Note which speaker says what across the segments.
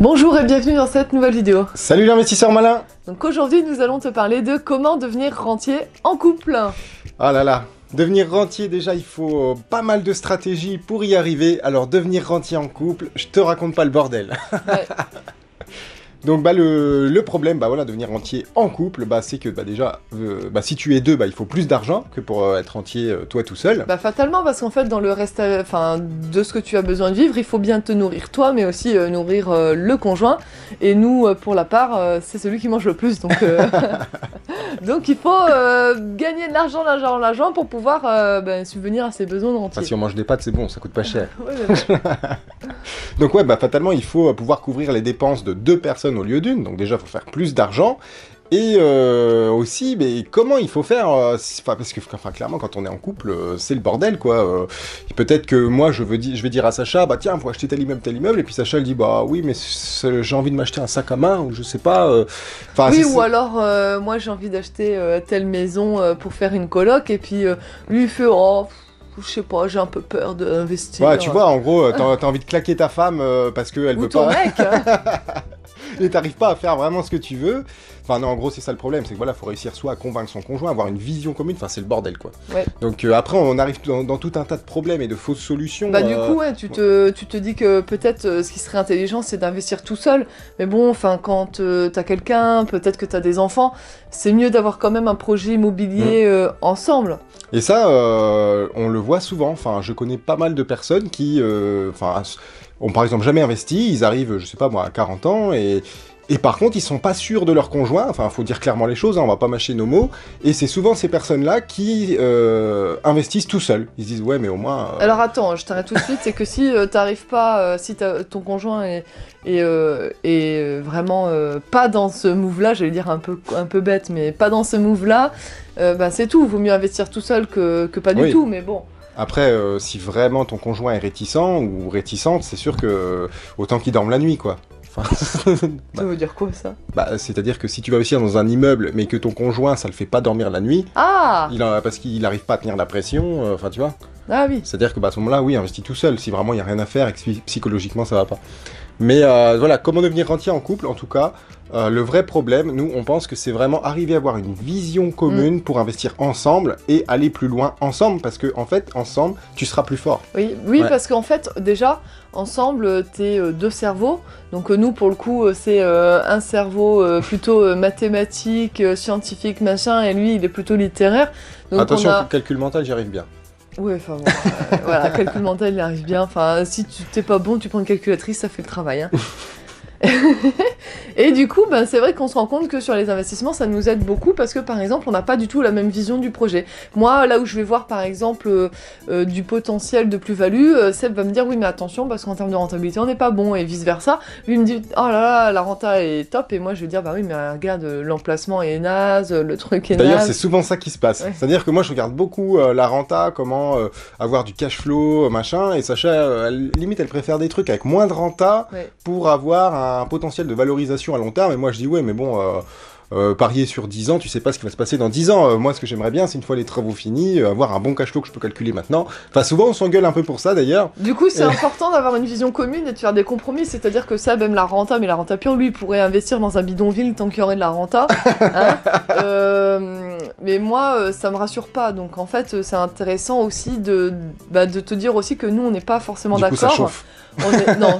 Speaker 1: Bonjour et bienvenue dans cette nouvelle vidéo.
Speaker 2: Salut l'investisseur malin
Speaker 1: Donc aujourd'hui nous allons te parler de comment devenir rentier en couple.
Speaker 2: Ah là là, devenir rentier déjà il faut pas mal de stratégies pour y arriver, alors devenir rentier en couple, je te raconte pas le bordel.
Speaker 1: Ouais.
Speaker 2: Donc bah le, le problème, bah voilà, devenir rentier en couple, bah c'est que bah déjà, euh, bah si tu es deux, bah il faut plus d'argent que pour euh, être rentier euh, toi tout seul.
Speaker 1: Bah fatalement parce qu'en fait dans le reste enfin de ce que tu as besoin de vivre, il faut bien te nourrir toi mais aussi nourrir le conjoint et nous pour la part c'est celui qui mange le plus donc donc il faut gagner de l'argent, l'argent, l'argent pour pouvoir ben, subvenir à ses besoins
Speaker 2: Enfin,
Speaker 1: rentier.
Speaker 2: si on mange des pâtes, c'est bon, ça coûte pas cher.
Speaker 1: Ouais, mais bon.
Speaker 2: Donc ouais, bah fatalement, il faut euh, pouvoir couvrir les dépenses de deux personnes au lieu d'une. Donc déjà, il faut faire plus d'argent. Et euh, aussi, mais comment il faut faire euh, parce que, enfin, clairement, quand on est en couple, euh, c'est le bordel, quoi. Peut-être que moi, je veux je vais dire à Sacha, bah tiens, faut acheter tel immeuble, tel immeuble, et puis Sacha, elle dit, bah oui, mais j'ai envie de m'acheter un sac à main ou je sais pas.
Speaker 1: oui, ou alors, moi j'ai envie d'acheter telle maison pour faire une coloc, et puis lui il fait Oh, je sais pas, j'ai un peu peur d'investir.
Speaker 2: Ouais, tu vois, en gros, t'as envie de claquer ta femme euh, parce qu'elle veut
Speaker 1: ton
Speaker 2: pas.
Speaker 1: mec hein.
Speaker 2: et t'arrives pas à faire vraiment ce que tu veux. Enfin, non, en gros, c'est ça le problème, c'est que voilà, faut réussir soit à convaincre son conjoint, avoir une vision commune, enfin, c'est le bordel, quoi.
Speaker 1: Ouais.
Speaker 2: Donc euh, après, on arrive dans, dans tout un tas de problèmes et de fausses solutions.
Speaker 1: Bah, du
Speaker 2: euh,
Speaker 1: coup, ouais, tu, te, tu te dis que peut-être euh, ce qui serait intelligent c'est d'investir tout seul. Mais bon, enfin, quand t'as quelqu'un, peut-être que t'as des enfants, c'est mieux d'avoir quand même un projet immobilier
Speaker 2: Mm.
Speaker 1: ensemble.
Speaker 2: Et ça, on le voit souvent. Enfin, je connais pas mal de personnes qui, enfin, ont par exemple jamais investi. Ils arrivent, je sais pas moi, à 40 ans et et par contre, ils sont pas sûrs de leur conjoint. Enfin, faut dire clairement les choses. Hein, on va pas mâcher nos mots. Et c'est souvent ces personnes-là qui euh, investissent tout seuls. Ils se disent ouais, mais au moins. euh,
Speaker 1: Alors attends, je t'arrête tout de suite, c'est que si euh, t'arrives pas, si ton conjoint est, est, est, vraiment pas dans ce move-là, j'allais dire un peu, un peu bête, mais pas dans ce move-là, bah c'est tout, vaut mieux investir tout seul que, que pas du
Speaker 2: Oui.
Speaker 1: tout, mais bon.
Speaker 2: Après, euh, si vraiment ton conjoint est réticent ou réticente, c'est sûr que euh, autant qu'il dorme la nuit, quoi. Enfin,
Speaker 1: Ça veut dire quoi ça?
Speaker 2: Bah, c'est-à-dire que si tu vas investir dans un immeuble, mais que ton conjoint, ça le fait pas dormir la nuit,
Speaker 1: Ah
Speaker 2: il a- parce qu'il arrive pas à tenir la pression, euh, enfin tu vois.
Speaker 1: Ah oui.
Speaker 2: C'est-à-dire que bah, à ce moment-là, oui, investis tout seul, si vraiment il y a rien à faire et que psy- psychologiquement ça va pas. Mais euh, voilà, comment devenir rentier en couple, en tout cas, euh, le vrai problème, nous, on pense que c'est vraiment arriver à avoir une vision commune pour investir ensemble et aller plus loin ensemble, parce que en fait, ensemble, tu seras plus fort.
Speaker 1: Oui, oui
Speaker 2: Ouais.
Speaker 1: parce qu'en fait, déjà, ensemble, t'es euh, deux cerveaux. Donc euh, nous, pour le coup, c'est un cerveau plutôt mathématique, scientifique, machin, et lui, il est plutôt littéraire. Donc
Speaker 2: Attention,
Speaker 1: on a...
Speaker 2: calcul mental, j'y arrive bien.
Speaker 1: Ouais, enfin bon, euh, voilà, calcul mental, il arrive bien. Enfin, si tu t'es pas bon, tu prends une calculatrice, ça fait le travail. Hein. et du coup, ben, c'est vrai qu'on se rend compte que sur les investissements, ça nous aide beaucoup parce que par exemple, on n'a pas du tout la même vision du projet. Moi, là où je vais voir par exemple euh, euh, du potentiel de plus-value, euh, Seb va me dire oui, mais attention parce qu'en termes de rentabilité, on n'est pas bon et vice versa. Lui il me dit oh là là, la renta est top et moi je vais dire bah oui, mais regarde, euh, l'emplacement est naze, le truc est
Speaker 2: D'ailleurs,
Speaker 1: naze.
Speaker 2: c'est souvent ça qui se passe.
Speaker 1: Ouais.
Speaker 2: C'est-à-dire que moi, je regarde beaucoup la renta, comment avoir du cash flow, machin, et Sacha, limite, elle préfère des trucs avec moins de renta
Speaker 1: Ouais.
Speaker 2: pour avoir un potentiel de valorisation à long terme. Et moi, je dis, ouais, mais bon, euh, euh, parier sur 10 ans, tu sais pas ce qui va se passer dans 10 ans. Euh, moi, ce que j'aimerais bien, c'est une fois les travaux finis, euh, avoir un bon cash flow que je peux calculer maintenant. Enfin, souvent, on s'engueule un peu pour ça, d'ailleurs.
Speaker 1: Du coup, c'est important d'avoir une vision commune et de faire des compromis. C'est-à-dire que ça, même la renta, mais la renta pure, lui, pourrait investir dans un bidonville tant qu'il y aurait de la renta. hein. Mais moi, ça me rassure pas. Donc, en fait, c'est intéressant aussi de, bah, de te dire aussi que nous, on n'est pas forcément d'accord. On est- Non,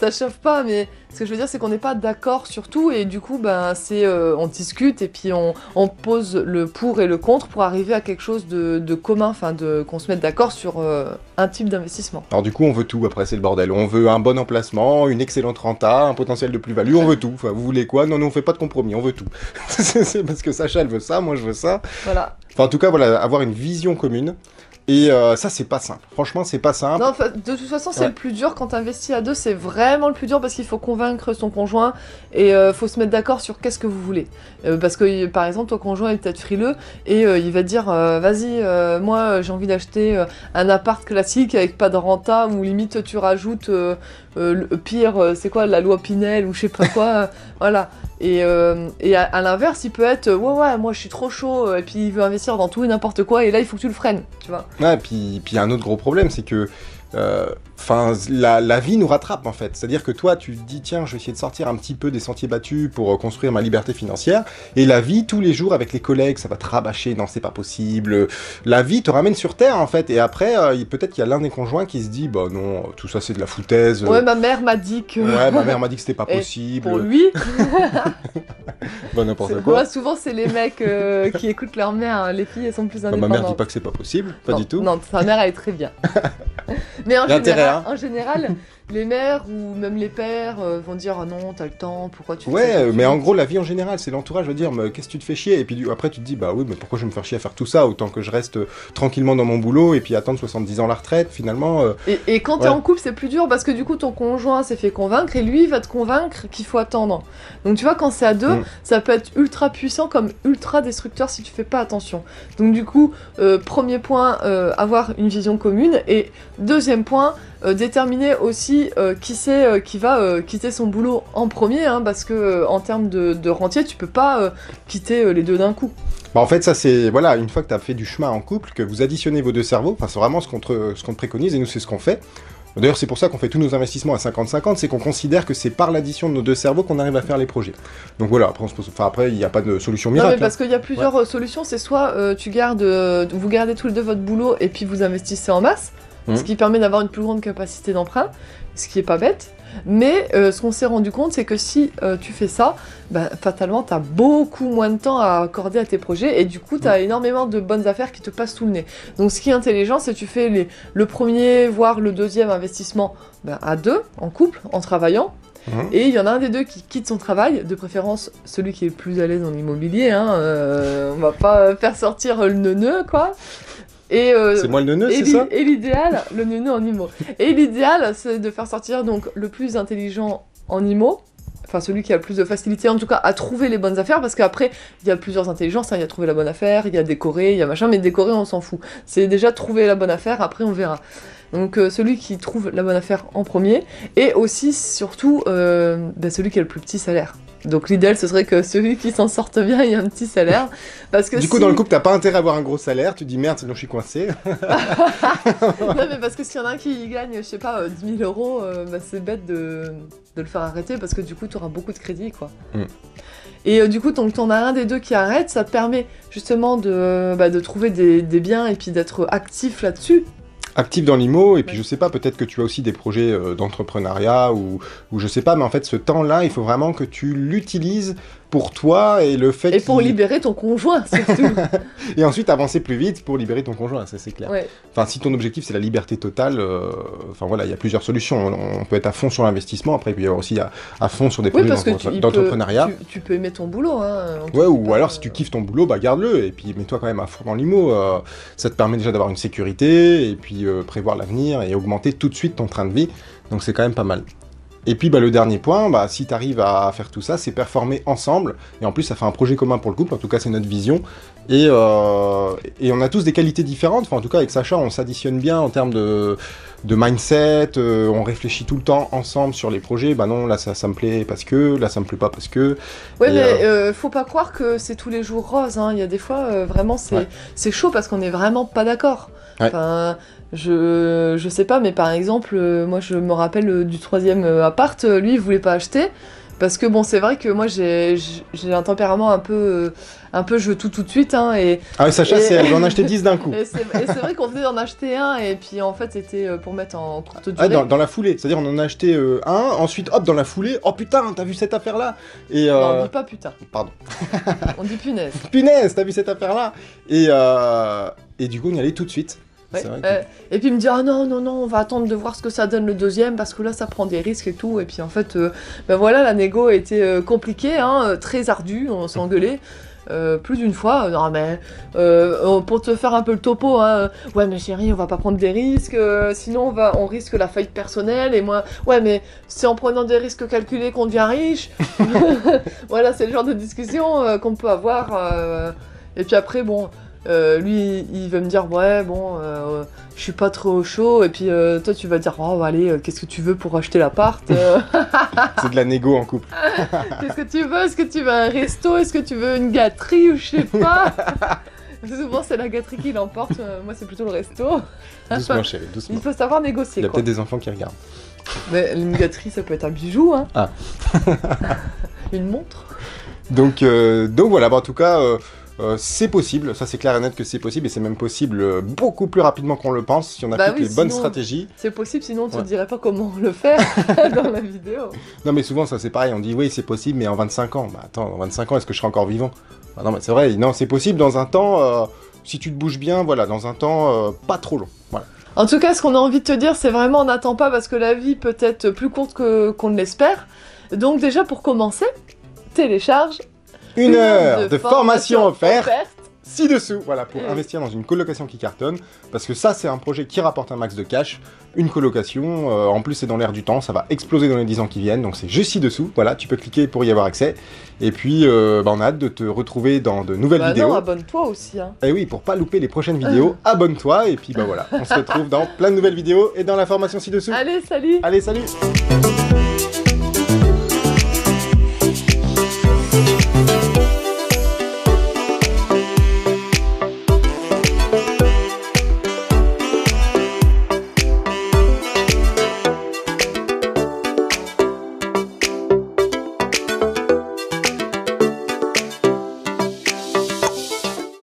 Speaker 1: ça chauffe pas, mais ce que je veux dire, c'est qu'on n'est pas d'accord sur tout. Et du coup, ben, c'est, euh, on discute et puis on, on pose le pour et le contre pour arriver à quelque chose de, de commun, enfin, qu'on se mette d'accord sur euh, un type d'investissement.
Speaker 2: Alors du coup, on veut tout, après c'est le bordel. On veut un bon emplacement, une excellente renta, un potentiel de plus-value, on veut tout. Enfin, vous voulez quoi? Non, non, on fait pas de compromis, on veut tout. c'est c'est parce que Sacha, elle veut ça, moi je veux ça.
Speaker 1: Voilà.
Speaker 2: Enfin, en tout cas, voilà, avoir une vision commune. Et euh, ça, c'est pas simple. Franchement, c'est pas simple.
Speaker 1: Non, de toute façon, c'est
Speaker 2: Ouais.
Speaker 1: le plus dur quand t'investis à deux, c'est vraiment le plus dur parce qu'il faut convaincre son conjoint et euh, faut se mettre d'accord sur qu'est-ce que vous voulez. Euh, parce que par exemple, ton conjoint est peut-être frileux et euh, il va te dire vas-y, moi j'ai envie d'acheter un appart classique avec pas de renta ou limite tu rajoutes le pire, c'est quoi la loi Pinel ou je sais pas quoi, voilà. Et, euh, à, l'inverse, il peut être ouais ouais, moi je suis trop chaud euh, et puis il veut investir dans tout et n'importe quoi et là il faut que tu le freines, tu vois.
Speaker 2: Ouais, puis puis il un autre gros problème, c'est que euh, Enfin, la, la vie nous rattrape en fait. C'est-à-dire que toi, tu te dis, tiens, je vais essayer de sortir un petit peu des sentiers battus pour euh, construire ma liberté financière. Et la vie, tous les jours, avec les collègues, ça va te rabâcher, non, c'est pas possible. La vie te ramène sur Terre en fait. Et après, euh, peut-être qu'il y a l'un des conjoints qui se dit, bah non, tout ça c'est de la foutaise.
Speaker 1: Ouais, ma mère m'a dit que.
Speaker 2: Ouais, ma mère m'a dit que c'était pas
Speaker 1: Et
Speaker 2: possible.
Speaker 1: Pour lui,
Speaker 2: Bah n'importe quoi.
Speaker 1: ouais, souvent c'est les mecs euh, qui écoutent leur mère. hein. Les filles, elles sont plus
Speaker 2: Bah,
Speaker 1: indépendantes.
Speaker 2: ma mère dit pas que c'est pas possible, pas
Speaker 1: non,
Speaker 2: du tout.
Speaker 1: Non, sa mère, elle est très bien. Mais en général,
Speaker 2: hein.
Speaker 1: en général, les mères ou même les pères euh, vont dire ah non, t'as le temps, pourquoi tu fais ça
Speaker 2: Ouais,
Speaker 1: de
Speaker 2: mais en gros, la vie en général, c'est l'entourage va dire, mais qu'est-ce que tu te fais chier? Et puis après, tu te dis, bah oui, mais pourquoi je vais me faire chier à faire tout ça? Autant que je reste euh, tranquillement dans mon boulot et puis attendre 70 ans la retraite, finalement. euh,
Speaker 1: Et, et quand t'es
Speaker 2: Ouais.
Speaker 1: en couple, c'est plus dur parce que du coup, ton conjoint s'est fait convaincre et lui va te convaincre qu'il faut attendre. Donc tu vois, quand c'est à deux,
Speaker 2: Mm.
Speaker 1: ça peut être ultra puissant comme ultra destructeur si tu fais pas attention. Donc du coup, euh, premier point, euh, avoir une vision commune et deuxième point, euh, déterminer aussi euh, qui c'est euh, qui va euh, quitter son boulot en premier, hein, parce que euh, en termes de, de rentier, tu peux pas euh, quitter euh, les deux d'un coup.
Speaker 2: Bah en fait, ça c'est voilà, une fois que tu as fait du chemin en couple, que vous additionnez vos deux cerveaux, enfin c'est vraiment ce qu'on te, ce qu'on te préconise et nous c'est ce qu'on fait. D'ailleurs, c'est pour ça qu'on fait tous nos investissements à 50-50, c'est qu'on considère que c'est par l'addition de nos deux cerveaux qu'on arrive à faire les projets. Donc voilà, après, on se pose... enfin, après il n'y a pas de solution
Speaker 1: Non,
Speaker 2: miracle.
Speaker 1: mais parce qu'il y a plusieurs euh, solutions. C'est soit euh, tu gardes, euh, vous gardez tous les deux votre boulot et puis vous investissez en masse,
Speaker 2: Mhm.
Speaker 1: ce qui permet d'avoir une plus grande capacité d'emprunt, ce qui est pas bête. Mais euh, ce qu'on s'est rendu compte, c'est que si euh, tu fais ça, bah, fatalement, tu as beaucoup moins de temps à accorder à tes projets et du coup, tu as énormément de bonnes affaires qui te passent sous le nez. Donc, ce qui est intelligent, c'est que tu fais les, le premier, voire le deuxième investissement bah, à deux, en couple, en travaillant.
Speaker 2: Mhm.
Speaker 1: Et il y en a un des deux qui quitte son travail, de préférence celui qui est le plus à l'aise en immobilier. Hein, euh, on va pas faire sortir le neuneu, quoi. Et, euh,
Speaker 2: C'est moi le neuneu, c'est ça
Speaker 1: et l'idéal, le neuneu en IMO. Et l'idéal, c'est de faire sortir donc le plus intelligent en IMO. Enfin, celui qui a le plus de facilité, en tout cas, à trouver les bonnes affaires, parce qu'après, il y a plusieurs intelligences. hein. Il y a trouver la bonne affaire, il y a décorer, il y a machin, mais décorer, on s'en fout. C'est déjà trouver la bonne affaire, après, on verra. Donc, euh, celui qui trouve la bonne affaire en premier, et aussi, surtout, euh, bah, celui qui a le plus petit salaire. Donc, l'idéal, ce serait que celui qui s'en sorte bien ait un petit salaire. Parce que
Speaker 2: Du coup,
Speaker 1: si-
Speaker 2: dans le couple, t'as pas intérêt à avoir un gros salaire, tu dis merde, sinon je suis coincé.
Speaker 1: non, mais parce que s'il y en a un qui gagne, je sais pas, euh, 10 000 euros, euh, bah, c'est bête de, de le faire arrêter parce que du coup, tu auras beaucoup de crédit, quoi.
Speaker 2: Mm.
Speaker 1: Et euh, du coup, donc, t'en as un des deux qui arrête, ça te permet justement de, bah, de trouver des, des biens et puis d'être actif là-dessus.
Speaker 2: Actif dans l'IMO, et puis je sais pas, peut-être que tu as aussi des projets euh, d'entrepreneuriat, ou, ou je sais pas, mais en fait, ce temps-là, il faut vraiment que tu l'utilises pour toi et le fait
Speaker 1: Et pour libérer ton conjoint, surtout.
Speaker 2: Et ensuite avancer plus vite pour libérer ton conjoint, ça c'est clair.
Speaker 1: ouais.
Speaker 2: Enfin, si ton objectif c'est la liberté totale, euh, enfin voilà, il y a plusieurs solutions. On, on peut être à fond sur l'investissement, après il peut y avoir aussi à, à fond sur des
Speaker 1: Oui,
Speaker 2: projets
Speaker 1: tu,
Speaker 2: d'entrepreneuriat.
Speaker 1: tu, tu peux aimer ton boulot. Hein,
Speaker 2: Ouais, ou
Speaker 1: pas,
Speaker 2: alors
Speaker 1: euh,
Speaker 2: si tu kiffes ton boulot, bah garde-le, et puis mets-toi quand même à fond dans l'IMO. euh, ça te permet déjà d'avoir une sécurité, et puis euh, prévoir l'avenir, et augmenter tout de suite ton train de vie. Donc c'est quand même pas mal. Et puis bah, le dernier point, bah, si tu arrives à faire tout ça, c'est performer ensemble. Et en plus, ça fait un projet commun pour le couple, en tout cas c'est notre vision. Et, euh, et on a tous des qualités différentes. Enfin, en tout cas, avec Sacha, on s'additionne bien en termes de, de mindset. euh, on réfléchit tout le temps ensemble sur les projets. Bah non, là ça, ça me plaît parce que, là ça me plaît pas parce que.
Speaker 1: Ouais,
Speaker 2: Et,
Speaker 1: mais euh, faut pas croire que c'est tous les jours rose. Hein. Il y a des fois, euh, vraiment, c'est
Speaker 2: Ouais.
Speaker 1: chaud parce qu'on est vraiment pas d'accord.
Speaker 2: Ouais.
Speaker 1: Enfin, je, je sais pas, mais par exemple, euh, moi, je me rappelle euh, du troisième euh, appart, lui, il voulait pas acheter. Parce que bon, c'est vrai que moi, j'ai un tempérament un peu, un peu je veux tout tout de suite. Hein, et
Speaker 2: Ah ouais, Sacha, elle en acheter 10 d'un coup.
Speaker 1: et c'est vrai qu'on venait d'en acheter un, et puis en fait, c'était pour mettre en courte durée.
Speaker 2: Ah, dans, dans la foulée, c'est-à-dire on en a acheté euh, un, ensuite hop dans la foulée, oh putain, t'as vu cette affaire là Et
Speaker 1: Non, on dit pas putain,
Speaker 2: pardon,
Speaker 1: on dit punaise.
Speaker 2: punaise, t'as vu cette affaire là Et euh, et du coup on y allait tout de suite.
Speaker 1: Ouais,
Speaker 2: C'est vrai que-
Speaker 1: euh, et puis il me dit ah non non non on va attendre de voir ce que ça donne le deuxième parce que là ça prend des risques et tout et puis en fait euh, ben voilà la négo a été euh, compliquée hein, très ardue on s'est engueulé euh, plus d'une fois, non mais pour te faire un peu le topo, hein, ouais mais chérie on va pas prendre des risques, sinon on va on risque la faillite personnelle et moi ouais mais c'est en prenant des risques calculés qu'on devient riche. voilà c'est le genre de discussion qu'on peut avoir. et puis après bon euh, lui, il va me dire ouais bon, euh, je suis pas trop chaud et puis euh, toi tu vas dire oh bah, allez, euh, qu'est-ce que tu veux pour acheter l'appart
Speaker 2: C'est de la négo en couple.
Speaker 1: Qu'est-ce que tu veux? Est-ce que tu veux un resto? Est-ce que tu veux une gâterie ou je sais pas? Souvent, c'est la gâterie qui l'emporte. moi, c'est plutôt le resto.
Speaker 2: Doucement, chérie, doucement.
Speaker 1: Il faut savoir
Speaker 2: Il
Speaker 1: négocier.
Speaker 2: y a peut-être des enfants qui regardent.
Speaker 1: Mais une gâterie, ça peut être un bijou. Hein.
Speaker 2: Ah.
Speaker 1: une montre.
Speaker 2: Donc, donc voilà, bah, en tout cas, euh, c'est possible, ça c'est clair et net que c'est possible, et c'est même possible euh, beaucoup plus rapidement qu'on le pense si on
Speaker 1: Bah
Speaker 2: applique
Speaker 1: oui,
Speaker 2: les bonnes stratégies.
Speaker 1: C'est possible, sinon on te
Speaker 2: Ouais.
Speaker 1: dirait pas comment le faire dans la vidéo.
Speaker 2: Non mais souvent ça c'est pareil, on dit oui c'est possible, mais en 25 ans, bah attends, en 25 ans est-ce que je serai encore vivant? Bah Non mais c'est vrai, non c'est possible dans un temps, euh, si tu te bouges bien, voilà, dans un temps euh, pas trop long. Voilà.
Speaker 1: En tout cas, ce qu'on a envie de te dire, c'est vraiment n'attends pas parce que la vie peut être plus courte que qu'on ne l'espère. Donc déjà pour commencer, télécharge
Speaker 2: Une, heure de, formation offerte ci-dessous, voilà, pour
Speaker 1: Eh oui.
Speaker 2: investir dans une colocation qui cartonne, parce que ça, c'est un projet qui rapporte un max de cash. Une colocation, euh, en plus, c'est dans l'air du temps, ça va exploser dans les 10 ans qui viennent, donc c'est juste ci-dessous, voilà, tu peux cliquer pour y avoir accès. Et puis, euh, bah, on a hâte de te retrouver dans de nouvelles
Speaker 1: Bah
Speaker 2: vidéos.
Speaker 1: non, abonne-toi aussi. Hein.
Speaker 2: Et oui, pour pas louper les prochaines vidéos, abonne-toi, et puis bah voilà, on se retrouve dans plein de nouvelles vidéos et dans la formation ci-dessous.
Speaker 1: Allez, salut
Speaker 2: Allez, salut